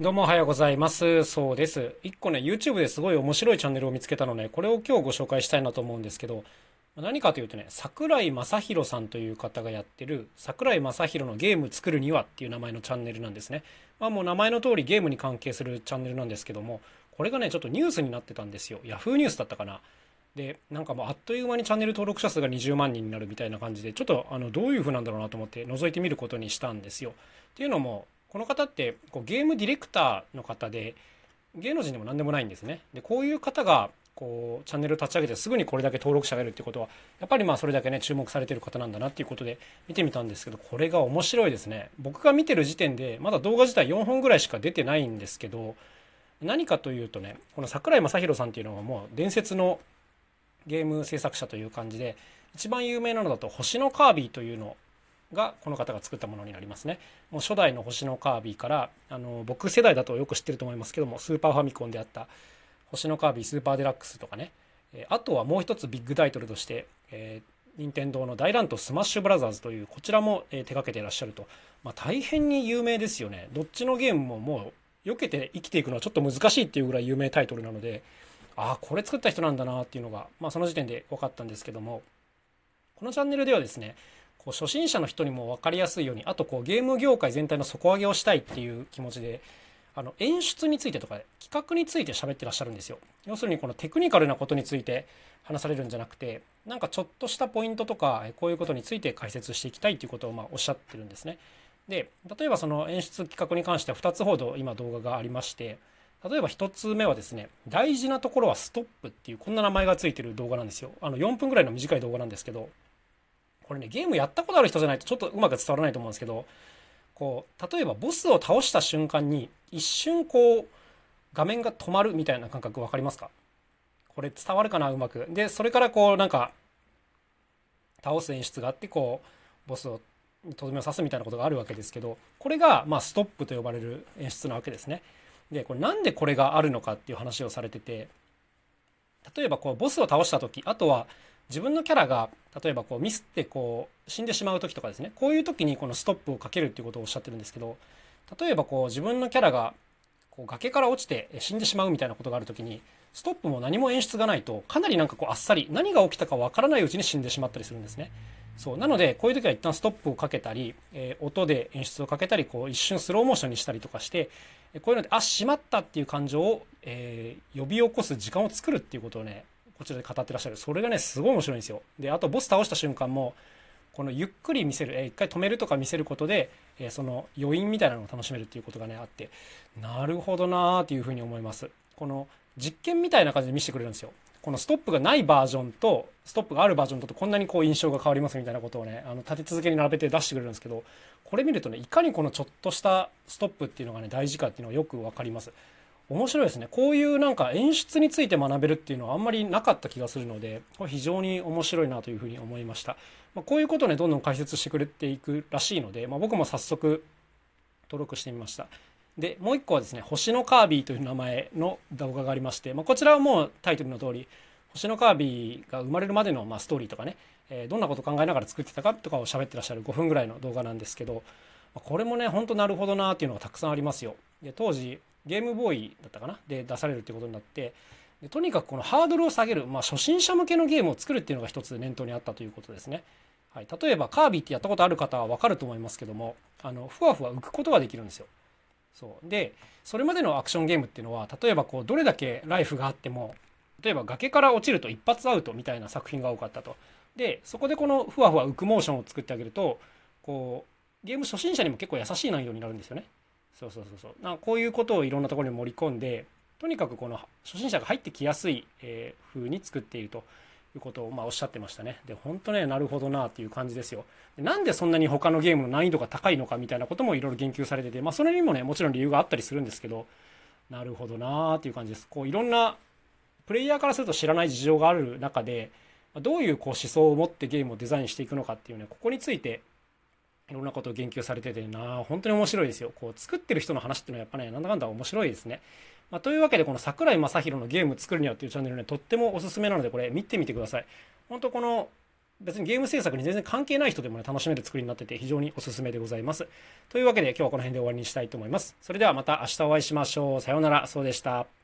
どうもおはようございます。そうです。一個ね、YouTube ですごい面白いチャンネルを見つけたのね、これを今日ご紹介したいなと思うんですけど、何かというとね、桜井正宏さんという方がやってる、桜井正宏のゲーム作るにはっていう名前のチャンネルなんですね。まあもう名前の通りゲームに関係するチャンネルなんですけども、これがね、ちょっとニュースになってたんですよ。Yahoo ニュースだったかな。で、なんかもうあっという間にチャンネル登録者数が20万人になるみたいな感じで、ちょっとあのどういう風なんだろうなと思って覗いてみることにしたんですよ。っていうのも、この方ってこうゲームディレクターの方で芸能人でも何でもないんですね。でこういう方がこうチャンネル立ち上げてすぐにこれだけ登録者がいるってことはやっぱりまあそれだけね注目されてる方なんだなっていうことで見てみたんですけどこれが面白いですね。僕が見てる時点でまだ動画自体4本ぐらいしか出てないんですけど何かというとねこの桜井正宏さんっていうのはもう伝説のゲーム制作者という感じで一番有名なのだと星のカービィというのがこの方が作ったものになりますね。もう初代の星のカービィからあの僕世代だとよく知ってると思いますけどもスーパーファミコンであった星のカービィスーパーデラックスとかね、あとはもう一つビッグタイトルとして、えー、任天堂の大乱闘スマッシュブラザーズというこちらも、手掛けていらっしゃると、まあ、大変に有名ですよね。どっちのゲームももう避けて生きていくのはちょっと難しいっていうぐらい有名タイトルなのでああこれ作った人なんだなっていうのが、まあ、その時点で分かったんですけどもこのチャンネルではですねこう初心者の人にも分かりやすいようにあとこうゲーム業界全体の底上げをしたいっていう気持ちであの演出についてとか企画について喋ってらっしゃるんですよ。要するにこのテクニカルなことについて話されるんじゃなくてなんかちょっとしたポイントとかこういうことについて解説していきたいということをまおっしゃってるんですね。で例えばその演出企画に関しては2つほど今動画がありまして例えば1つ目はですね大事なところはストップっていうこんな名前がついてる動画なんですよ。あの4分ぐらいの短い動画なんですけどこれねゲームやったことある人じゃないとちょっとうまく伝わらないと思うんですけどこう例えばボスを倒した瞬間に一瞬こう画面が止まるみたいな感覚分かりますか？これ伝わるかな？うまく。でそれからこうなんか倒す演出があってこうボスをとどめを刺すみたいなことがあるわけですけどこれがまあストップと呼ばれる演出なわけですね。でこれなんでこれがあるのかっていう話をされてて例えばこうボスを倒した時あとは自分のキャラが例えばこうミスってこう死んでしまう時とかですねこういう時にこのストップをかけるっていうことをおっしゃってるんですけど例えばこう自分のキャラがこう崖から落ちて死んでしまうみたいなことがある時にストップも何も演出がないとかなりなんかこうあっさり何が起きたかわからないうちに死んでしまったりするんですね。そうなのでこういう時は一旦ストップをかけたり、えー、音で演出をかけたりこう一瞬スローモーションにしたりとかしてこういうのであしまったっていう感情を、えー、呼び起こす時間を作るっていうことをねこちらで語ってらっしゃる。それがねすごい面白いんですよ。であとボス倒した瞬間もこのゆっくり見せる、えー、一回止めるとか見せることで、えー、その余韻みたいなのを楽しめるっていうことがねあってなるほどなーっていうふうに思います。この実験みたいな感じで見せてくれるんですよ。このストップがないバージョンとストップがあるバージョンとこんなにこう印象が変わりますみたいなことをねあの立て続けに並べて出してくれるんですけどこれ見るとねいかにこのちょっとしたストップっていうのがね大事かっていうのがよく分かります。面白いですね。こういうなんか演出について学べるっていうのはあんまりなかった気がするのでこれ非常に面白いなというふうに思いました、まあ、こういうことをねどんどん解説してくれていくらしいので、まあ、僕も早速登録してみました。でもう一個はですね「星のカービィ」という名前の動画がありまして、まあ、こちらはもうタイトルの通り星のカービィが生まれるまでのまあストーリーとかね、えー、どんなこと考えながら作ってたかとかを喋ってらっしゃる5分ぐらいの動画なんですけどこれもねほんとなるほどなっていうのがたくさんありますよ。で当時ゲームボーイだったかな？で出されるってことになってでとにかくこのハードルを下げる、まあ、初心者向けのゲームを作るっていうのが一つ念頭にあったということですね。はい、例えばカービィってやったことある方は分かると思いますけどもあのふわふわ浮くことができるんですよ。そうでそれまでのアクションゲームっていうのは例えばこうどれだけライフがあっても例えば崖から落ちると一発アウトみたいな作品が多かったと。でそこでこのふわふわ浮くモーションを作ってあげるとこうゲーム初心者にも結構優しい内容になるんですよね。そうそうそうそうなこういうことをいろんなところに盛り込んでとにかくこの初心者が入ってきやすい、えー、風に作っているということをまあおっしゃってましたね。で本当ねなるほどなっていう感じですよで。なんでそんなに他のゲームの難易度が高いのかみたいなこともいろいろ言及されてて、まあ、それにもねもちろん理由があったりするんですけどなるほどなっていう感じです。こういろんなプレイヤーからすると知らない事情がある中でどういうこう思想を持ってゲームをデザインしていくのかっていうねここについていろんなことを言及されててな本当に面白いですよ。こう作ってる人の話っていうのはやっぱねなんだかんだ面白いですね。まあ、というわけでこの桜井正宏のゲーム作るにはっていうチャンネルねとってもおすすめなのでこれ見てみてください。本当この別にゲーム制作に全然関係ない人でもね、楽しめる作りになってて非常におすすめでございます。というわけで今日はこの辺で終わりにしたいと思います。それではまた明日お会いしましょう。さようなら。そうでした。